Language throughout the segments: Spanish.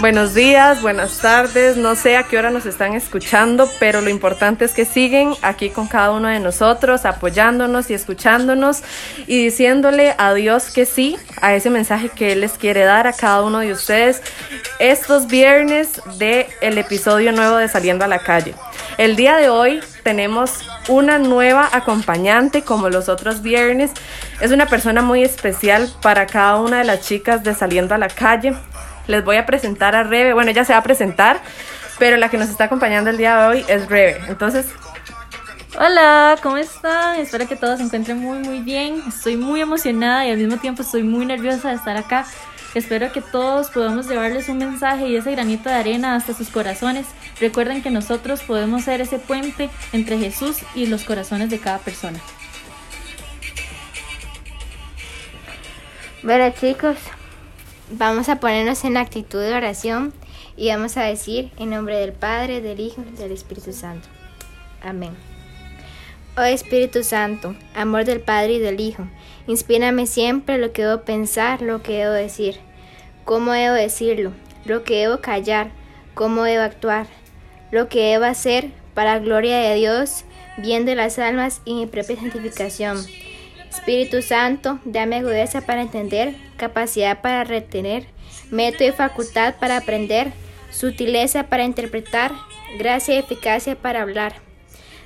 Buenos días, buenas tardes, no sé a qué hora nos están escuchando, pero lo importante es que siguen aquí con cada uno de nosotros, apoyándonos y escuchándonos y diciéndole a Dios que sí a ese mensaje que Él les quiere dar a cada uno de ustedes estos viernes del el episodio nuevo de Saliendo a la Calle. El día de hoy tenemos una nueva acompañante como los otros viernes. Es una persona muy especial para cada una de las chicas de Saliendo a la Calle les voy a presentar a Rebe. Bueno, ella se va a presentar, pero la que nos está acompañando el día de hoy es Rebe. Entonces, Hola, ¿cómo están? Espero que todos se encuentren muy muy bien. Estoy muy emocionada y al mismo tiempo estoy muy nerviosa de estar acá. Espero que todos podamos llevarles un mensaje y ese granito de arena hasta sus corazones. Recuerden que nosotros podemos ser ese puente entre Jesús y los corazones de cada persona. Bueno chicos, Vamos a ponernos en actitud de oración y vamos a decir en nombre del Padre, del Hijo y del Espíritu Santo. Amén. Oh Espíritu Santo, amor del Padre y del Hijo, inspírame siempre lo que debo pensar, lo que debo decir, cómo debo decirlo, lo que debo callar, cómo debo actuar, lo que debo hacer para gloria de Dios, bien de las almas y mi propia santificación Espíritu Santo, dame agudeza para entender, capacidad para retener, método y facultad para aprender, sutileza para interpretar, gracia y eficacia para hablar.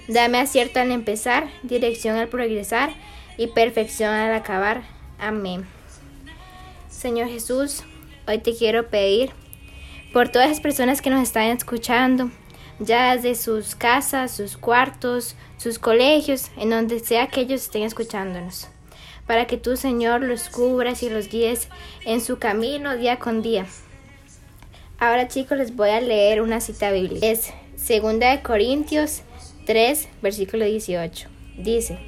Dame acierto al empezar, dirección al progresar y perfección al acabar. Amén. Señor Jesús, hoy te quiero pedir por todas las personas que nos están escuchando, ya desde sus casas, sus cuartos, sus colegios, en donde sea que ellos estén escuchándonos, para que tú, Señor, los cubras y los guíes en su camino día con día. Ahora, chicos, les voy a leer una cita bíblica. Es 2 de Corintios 3, versículo 18. Dice: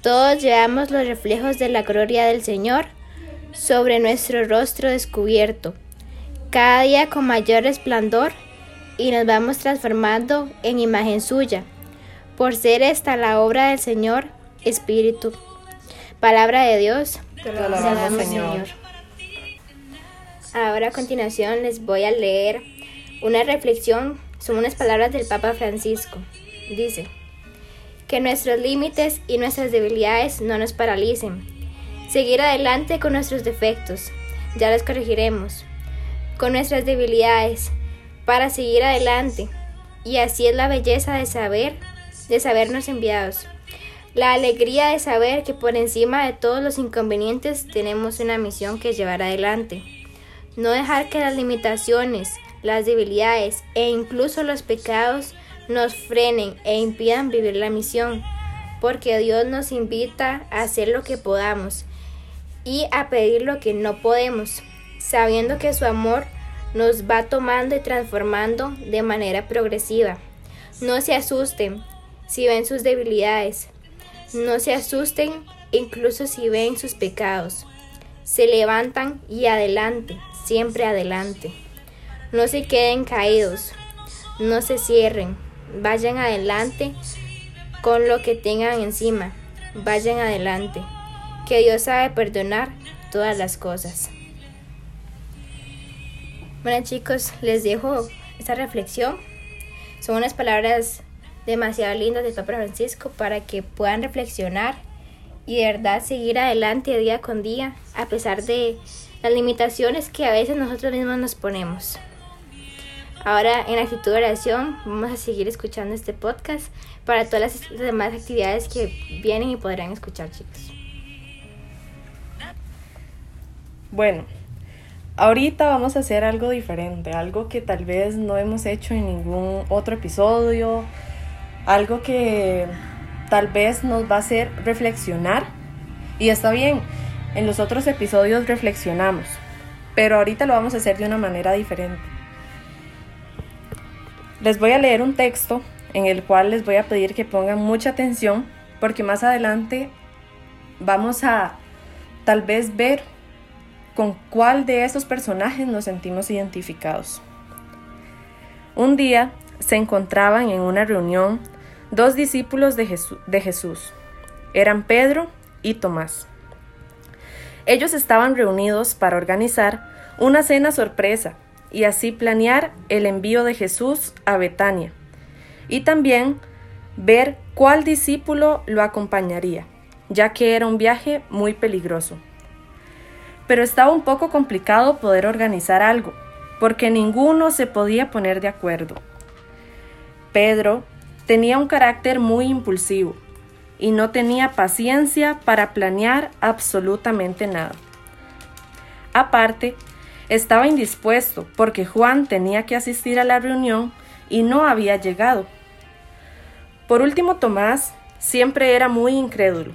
Todos llevamos los reflejos de la gloria del Señor sobre nuestro rostro descubierto, cada día con mayor resplandor y nos vamos transformando en imagen suya, por ser esta la obra del Señor Espíritu. Palabra de Dios. te lo alabamos, Señor. Ahora a continuación les voy a leer una reflexión, son unas palabras del Papa Francisco. Dice, que nuestros límites y nuestras debilidades no nos paralicen. Seguir adelante con nuestros defectos, ya los corregiremos. Con nuestras debilidades, para seguir adelante. Y así es la belleza de saber, de sabernos enviados. La alegría de saber que por encima de todos los inconvenientes tenemos una misión que llevar adelante. No dejar que las limitaciones, las debilidades e incluso los pecados nos frenen e impidan vivir la misión, porque Dios nos invita a hacer lo que podamos y a pedir lo que no podemos, sabiendo que su amor nos va tomando y transformando de manera progresiva. No se asusten si ven sus debilidades. No se asusten incluso si ven sus pecados. Se levantan y adelante, siempre adelante. No se queden caídos. No se cierren. Vayan adelante con lo que tengan encima. Vayan adelante. Que Dios sabe perdonar todas las cosas. Bueno chicos, les dejo esta reflexión. Son unas palabras demasiado lindas del Papa Francisco para que puedan reflexionar y de verdad seguir adelante día con día a pesar de las limitaciones que a veces nosotros mismos nos ponemos. Ahora en actitud de oración vamos a seguir escuchando este podcast para todas las demás actividades que vienen y podrán escuchar chicos. Bueno, Ahorita vamos a hacer algo diferente, algo que tal vez no hemos hecho en ningún otro episodio, algo que tal vez nos va a hacer reflexionar. Y está bien, en los otros episodios reflexionamos, pero ahorita lo vamos a hacer de una manera diferente. Les voy a leer un texto en el cual les voy a pedir que pongan mucha atención porque más adelante vamos a tal vez ver con cuál de esos personajes nos sentimos identificados. Un día se encontraban en una reunión dos discípulos de, Jesús. Eran Pedro y Tomás. Ellos estaban reunidos para organizar una cena sorpresa y así planear el envío de Jesús a Betania. Y también ver cuál discípulo lo acompañaría, ya que era un viaje muy peligroso. Pero estaba un poco complicado poder organizar algo, porque ninguno se podía poner de acuerdo. Pedro tenía un carácter muy impulsivo y no tenía paciencia para planear absolutamente nada. Aparte, estaba indispuesto porque Juan tenía que asistir a la reunión y no había llegado. Por último, Tomás siempre era muy incrédulo.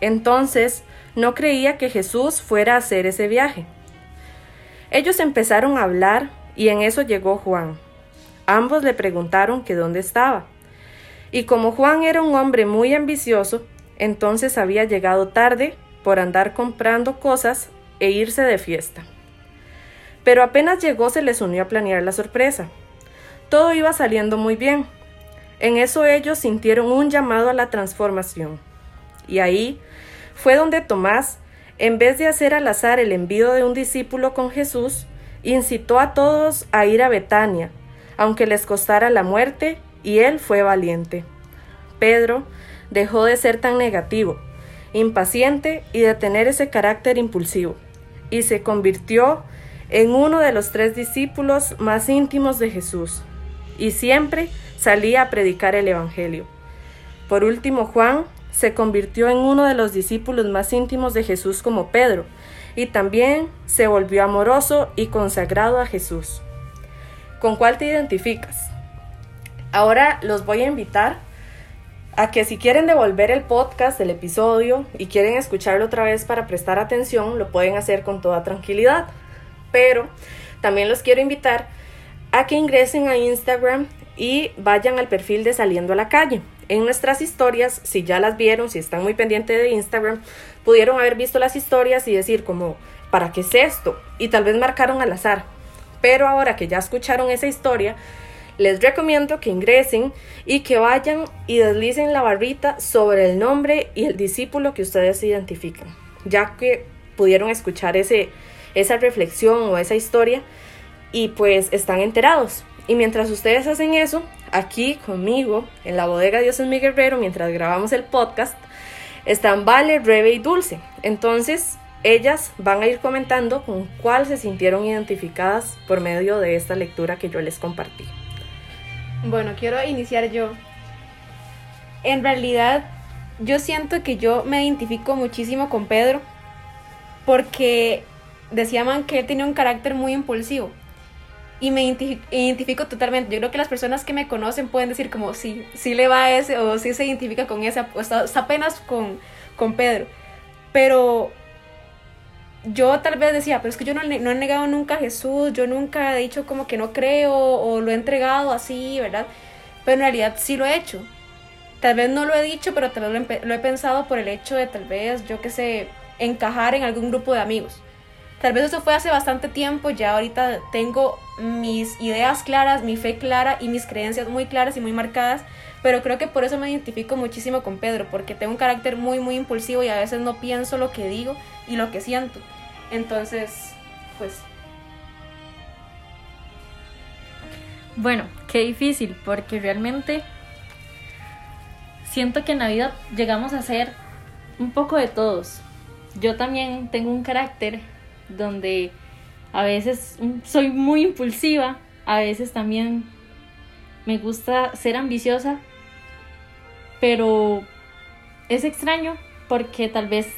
Entonces, no creía que Jesús fuera a hacer ese viaje. Ellos empezaron a hablar y en eso llegó Juan. Ambos le preguntaron que dónde estaba. Y como Juan era un hombre muy ambicioso, entonces había llegado tarde por andar comprando cosas e irse de fiesta. Pero apenas llegó se les unió a planear la sorpresa. Todo iba saliendo muy bien. En eso ellos sintieron un llamado a la transformación. Y ahí fue donde Tomás, en vez de hacer al azar el envío de un discípulo con Jesús, incitó a todos a ir a Betania, aunque les costara la muerte, y él fue valiente. Pedro dejó de ser tan negativo, impaciente y de tener ese carácter impulsivo, y se convirtió en uno de los tres discípulos más íntimos de Jesús, y siempre salía a predicar el Evangelio. Por último, Juan se convirtió en uno de los discípulos más íntimos de Jesús como Pedro, y también se volvió amoroso y consagrado a Jesús. ¿Con cuál te identificas? Ahora los voy a invitar a que si quieren devolver el podcast, el episodio, y quieren escucharlo otra vez para prestar atención, lo pueden hacer con toda tranquilidad. Pero también los quiero invitar a que ingresen a Instagram y vayan al perfil de Saliendo a la Calle. En nuestras historias, si ya las vieron, si están muy pendientes de Instagram, pudieron haber visto las historias y decir como, ¿para qué es esto? Y tal vez marcaron al azar. Pero ahora que ya escucharon esa historia, les recomiendo que ingresen y que vayan y deslicen la barrita sobre el nombre y el discípulo que ustedes identifican, ya que pudieron escuchar ese, esa reflexión o esa historia y pues están enterados. Y mientras ustedes hacen eso, aquí conmigo, en la bodega Dios es mi guerrero, mientras grabamos el podcast, están Vale, Rebe y Dulce. Entonces, ellas van a ir comentando con cuál se sintieron identificadas por medio de esta lectura que yo les compartí. Bueno, quiero iniciar yo. En realidad, yo siento que yo me identifico muchísimo con Pedro porque decían que él tenía un carácter muy impulsivo y me identifico totalmente. Yo creo que las personas que me conocen pueden decir como si sí, le va a ese o si se identifica con ese, o está, apenas con, con Pedro. Pero yo tal vez decía, pero es que yo no, no, he negado nunca a Jesús, yo nunca he dicho como que no creo o lo he entregado así, ¿verdad? Pero en realidad sí lo he hecho. Tal vez no lo he dicho, pero tal vez lo he, lo he pensado por el hecho de tal vez, yo qué sé, encajar en algún grupo de amigos. Tal vez eso fue hace bastante tiempo, ya ahorita tengo mis ideas claras, mi fe clara y mis creencias muy claras y muy marcadas, pero creo que por eso me identifico muchísimo con Pedro, porque tengo un carácter muy, muy impulsivo y a veces no pienso lo que digo y lo que siento. Entonces, pues... Bueno, qué difícil, porque realmente siento que en la vida llegamos a ser un poco de todos. Yo también tengo un carácter donde a veces soy muy impulsiva, a veces también me gusta ser ambiciosa, pero es extraño porque tal vez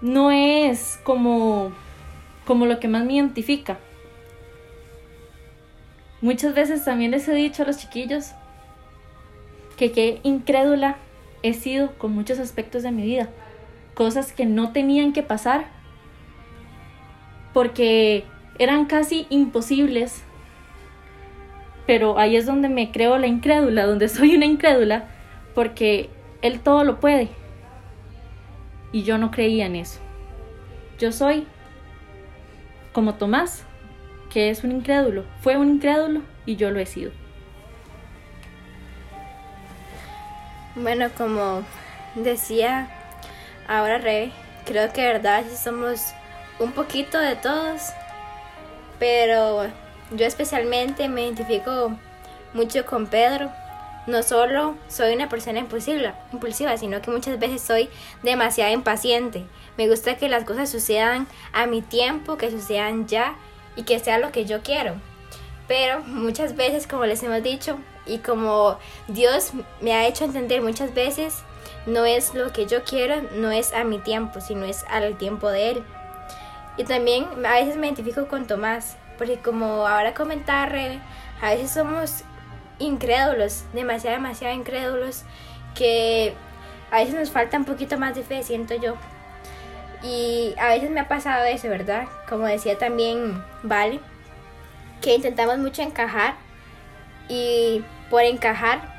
no es como, como lo que más me identifica. Muchas veces también les he dicho a los chiquillos que qué incrédula he sido con muchos aspectos de mi vida, cosas que no tenían que pasar porque eran casi imposibles. Pero ahí es donde me creo la incrédula, donde soy una incrédula, porque Él todo lo puede. Y yo no creía en eso. Yo soy como Tomás, que es un incrédulo. Fue un incrédulo y yo lo he sido. Bueno, como decía ahora Rey, creo que de verdad somos un poquito de todos, pero yo especialmente me identifico mucho con Pedro. No solo soy una persona impulsiva, impulsiva, sino que muchas veces soy demasiado impaciente. Me gusta que las cosas sucedan a mi tiempo, que sucedan ya y que sea lo que yo quiero. Pero muchas veces, como les hemos dicho, y como Dios me ha hecho entender muchas veces, no es lo que yo quiero, no es a mi tiempo, sino es al tiempo de Él. Y también a veces me identifico con Tomás, porque como ahora comentaba a veces somos incrédulos, demasiado, demasiado incrédulos, que a veces nos falta un poquito más de fe, siento yo. Y a veces me ha pasado eso, ¿verdad? Como decía también Vale, que intentamos mucho encajar y por encajar,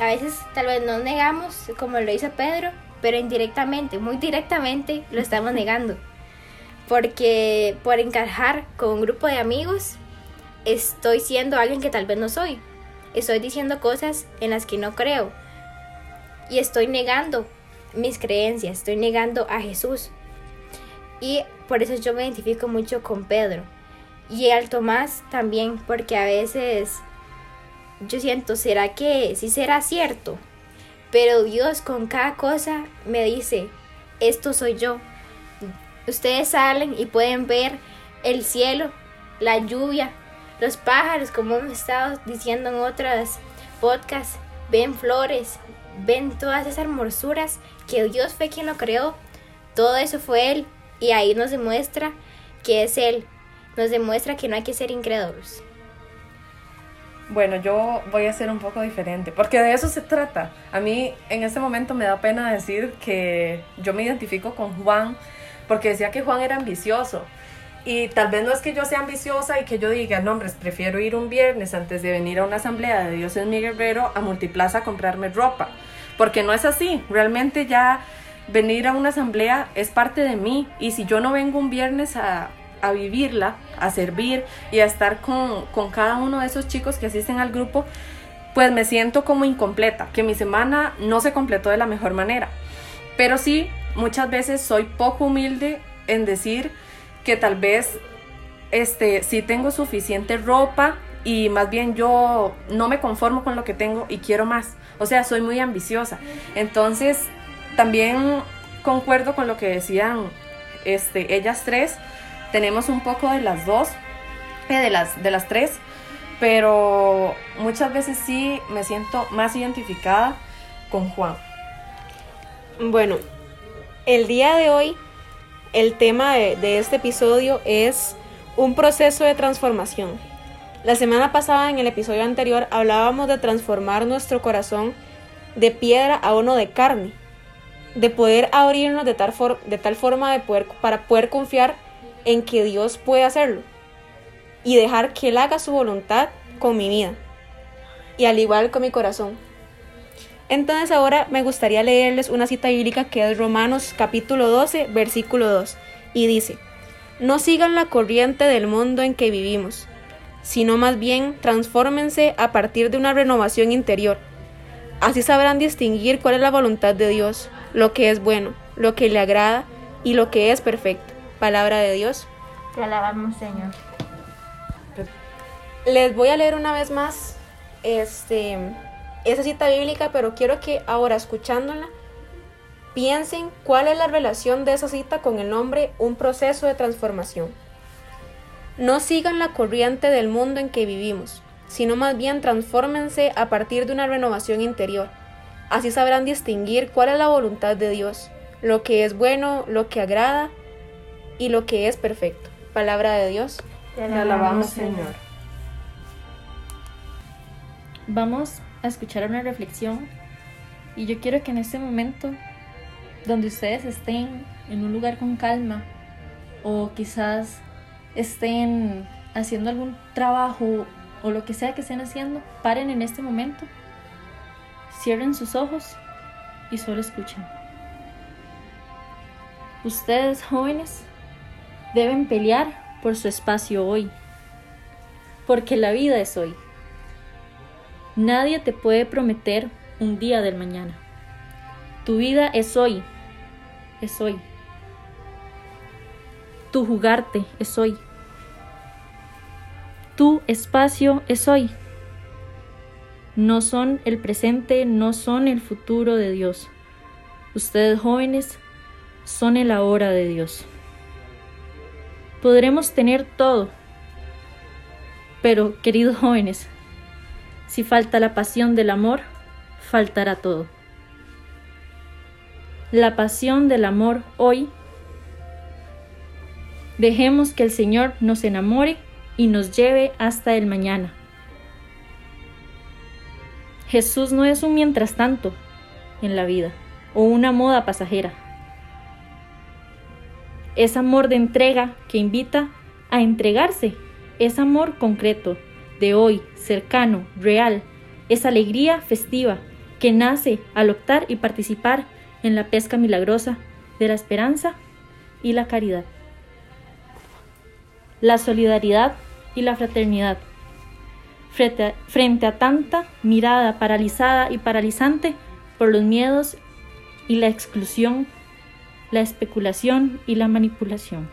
a veces tal vez nos negamos, como lo hizo Pedro, pero indirectamente, muy directamente, lo estamos negando. Porque por encajar con un grupo de amigos, estoy siendo alguien que tal vez no soy. Estoy diciendo cosas en las que no creo. Y estoy negando mis creencias, estoy negando a Jesús. Y por eso yo me identifico mucho con Pedro. Y al Tomás también, porque a veces yo siento, ¿será que sí será cierto? Pero Dios con cada cosa me dice, esto soy yo. Ustedes salen y pueden ver el cielo, la lluvia, los pájaros, como hemos estado diciendo en otras podcasts, ven flores, ven todas esas hermosuras que Dios fue quien lo creó. Todo eso fue Él y ahí nos demuestra que es Él. Nos demuestra que no hay que ser incrédulos. Bueno, yo voy a ser un poco diferente, porque de eso se trata. A mí en este momento me da pena decir que yo me identifico con Juan, porque decía que Juan era ambicioso. Y tal vez no es que yo sea ambiciosa y que yo diga, no, hombre, prefiero ir un viernes antes de venir a una asamblea de Dios en mi guerrero a Multiplaza a comprarme ropa. Porque no es así. Realmente ya venir a una asamblea es parte de mí. Y si yo no vengo un viernes a, a vivirla, a servir y a estar con, con cada uno de esos chicos que asisten al grupo, pues me siento como incompleta, que mi semana no se completó de la mejor manera. Pero sí, muchas veces soy poco humilde en decir que tal vez este, sí tengo suficiente ropa y más bien yo no me conformo con lo que tengo y quiero más. O sea, soy muy ambiciosa. Entonces, también concuerdo con lo que decían este, ellas tres. Tenemos un poco de las dos, eh, de, las, de las tres, pero muchas veces sí me siento más identificada con Juan. Bueno, el día de hoy el tema de, este episodio es un proceso de transformación. La semana pasada, en el episodio anterior, hablábamos de transformar nuestro corazón de piedra a uno de carne, de poder abrirnos de tal, de tal forma de poder, para poder confiar en que Dios puede hacerlo y dejar que Él haga su voluntad con mi vida y al igual con mi corazón. Entonces ahora me gustaría leerles una cita bíblica que es Romanos capítulo 12, versículo 2, y dice, no sigan la corriente del mundo en que vivimos, sino más bien transfórmense a partir de una renovación interior. Así sabrán distinguir cuál es la voluntad de Dios, lo que es bueno, lo que le agrada y lo que es perfecto. Palabra de Dios. Te alabamos, Señor. Les voy a leer una vez más este esa cita bíblica, pero quiero que ahora escuchándola piensen cuál es la relación de esa cita con el nombre Un proceso de transformación. No sigan la corriente del mundo en que vivimos, sino más bien transfórmense a partir de una renovación interior. Así sabrán distinguir cuál es la voluntad de Dios, lo que es bueno, lo que agrada y lo que es perfecto. Palabra de Dios. Te alabamos, Señor. Vamos escuchar una reflexión y yo quiero que en este momento, donde ustedes estén en un lugar con calma o quizás estén haciendo algún trabajo o lo que sea que estén haciendo, paren en este momento, cierren sus ojos y solo escuchen. Ustedes jóvenes deben pelear por su espacio hoy, porque la vida es hoy. Nadie te puede prometer un día del mañana. Tu vida es hoy. Es hoy. Tu jugarte es hoy. Tu espacio es hoy. No son el presente, no son el futuro de Dios. Ustedes jóvenes son el ahora de Dios. Podremos tener todo, pero queridos jóvenes, si falta la pasión del amor, faltará todo. La pasión del amor hoy. Dejemos que el Señor nos enamore y nos lleve hasta el mañana. Jesús no es un mientras tanto en la vida o una moda pasajera. Es amor de entrega que invita a entregarse. Es amor concreto, de hoy, cercano, real. Es alegría festiva que nace al optar y participar en la pesca milagrosa de la esperanza y la caridad. La solidaridad y la fraternidad. Frente a, frente a tanta mirada paralizada y paralizante por los miedos y la exclusión, la especulación y la manipulación.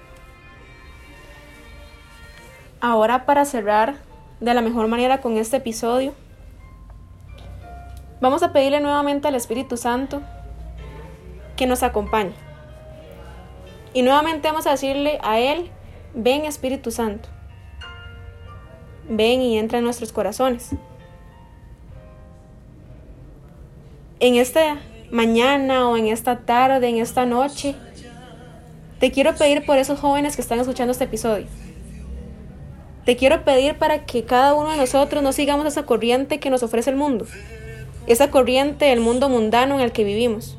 Ahora para cerrar de la mejor manera con este episodio, vamos a pedirle nuevamente al Espíritu Santo que nos acompañe. Y nuevamente vamos a decirle a Él, ven Espíritu Santo, ven y entra en nuestros corazones. En esta mañana o en esta tarde, en esta noche, te quiero pedir por esos jóvenes que están escuchando este episodio. Te quiero pedir para que cada uno de nosotros no sigamos esa corriente que nos ofrece el mundo, esa corriente del mundo mundano en el que vivimos.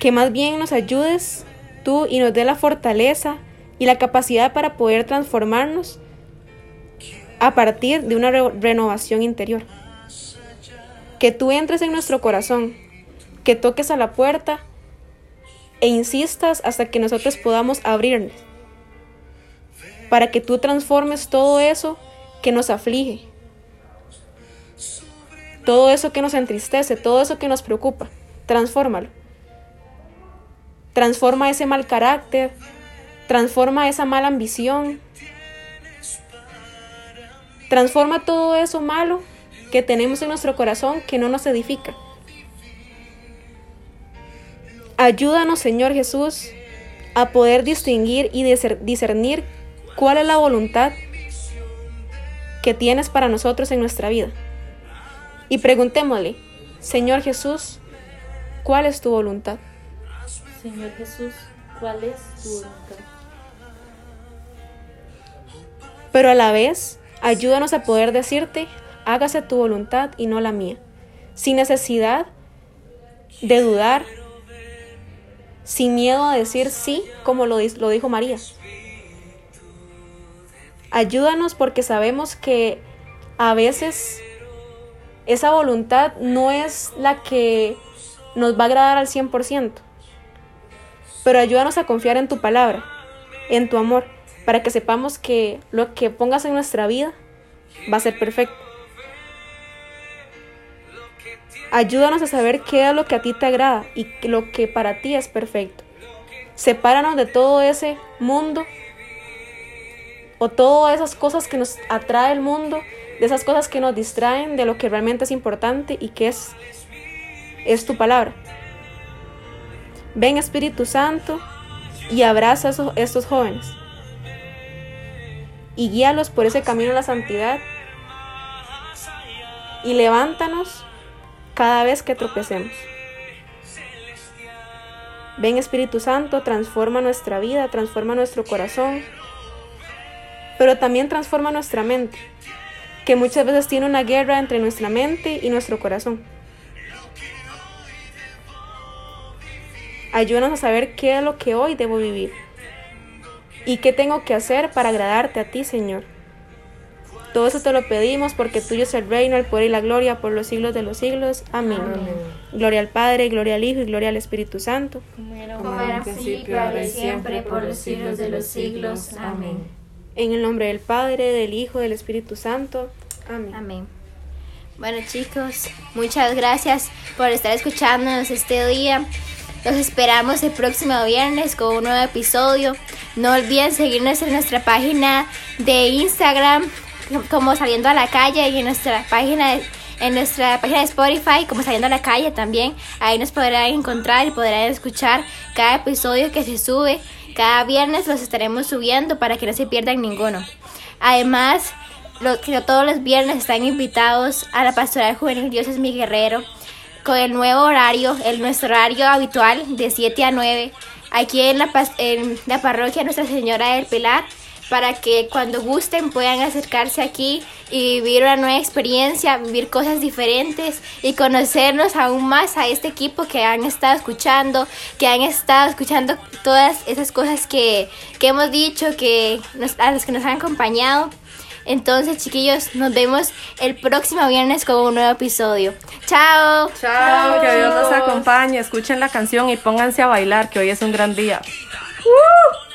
Que más bien nos ayudes tú y nos dé la fortaleza y la capacidad para poder transformarnos a partir de una re renovación interior. Que tú entres en nuestro corazón, que toques a la puerta e insistas hasta que nosotros podamos abrirnos, para que tú transformes todo eso que nos aflige, todo eso que nos entristece, todo eso que nos preocupa, transfórmalo. Transforma ese mal carácter, transforma esa mala ambición, transforma todo eso malo que tenemos en nuestro corazón que no nos edifica. Ayúdanos, Señor Jesús, a poder distinguir y discernir cuál es la voluntad que tienes para nosotros en nuestra vida. Y preguntémosle, Señor Jesús, ¿cuál es tu voluntad? Señor Jesús, ¿cuál es tu voluntad? Pero a la vez, ayúdanos a poder decirte, hágase tu voluntad y no la mía, sin necesidad de dudar, sin miedo a decir sí, como lo, lo dijo María. Ayúdanos porque sabemos que a veces esa voluntad no es la que nos va a agradar al 100% pero ayúdanos a confiar en tu palabra, en tu amor, para que sepamos que lo que pongas en nuestra vida va a ser perfecto. Ayúdanos a saber qué es lo que a ti te agrada y lo que para ti es perfecto. Sepáranos de todo ese mundo o todas esas cosas que nos atrae el mundo, de esas cosas que nos distraen de lo que realmente es importante y que es, es tu palabra. Ven Espíritu Santo y abraza a estos jóvenes y guíalos por ese camino a la santidad y levántanos cada vez que tropecemos. Ven Espíritu Santo, transforma nuestra vida, transforma nuestro corazón, pero también transforma nuestra mente, que muchas veces tiene una guerra entre nuestra mente y nuestro corazón. Ayúdanos a saber qué es lo que hoy debo vivir y qué tengo que hacer para agradarte a ti, Señor. Todo eso te lo pedimos porque tuyo es el reino, el poder y la gloria por los siglos de los siglos. Amén. Gloria al Padre, gloria al Hijo y gloria al Espíritu Santo. Como era, en principio, ahora y siempre, por los siglos de los siglos. Amén. En el nombre del Padre, del Hijo del Espíritu Santo. Amén. Amén. Bueno chicos, muchas gracias por estar escuchándonos este día. Los esperamos el próximo viernes con un nuevo episodio. No olviden seguirnos en nuestra página de Instagram como saliendo a la calle y en nuestra página de en nuestra página de Spotify, como saliendo a la calle también. Ahí nos podrán encontrar y podrán escuchar cada episodio que se sube. Cada viernes los estaremos subiendo para que no se pierdan ninguno. Además, todos los viernes están invitados a la Pastoral Juvenil Dios es mi guerrero con el nuevo horario, el nuestro horario habitual de 7 a 9, aquí en la, en la parroquia Nuestra Señora del Pilar para que cuando gusten puedan acercarse aquí y vivir una nueva experiencia, vivir cosas diferentes y conocernos aún más a este equipo que han estado escuchando, que han estado escuchando todas esas cosas que, hemos dicho, que a los que nos han acompañado. Entonces, chiquillos, nos vemos el próximo viernes con un nuevo episodio. Chao. Chao, que Dios nos acompañe. Escuchen la canción y pónganse a bailar, que hoy es un gran día. ¡Uh!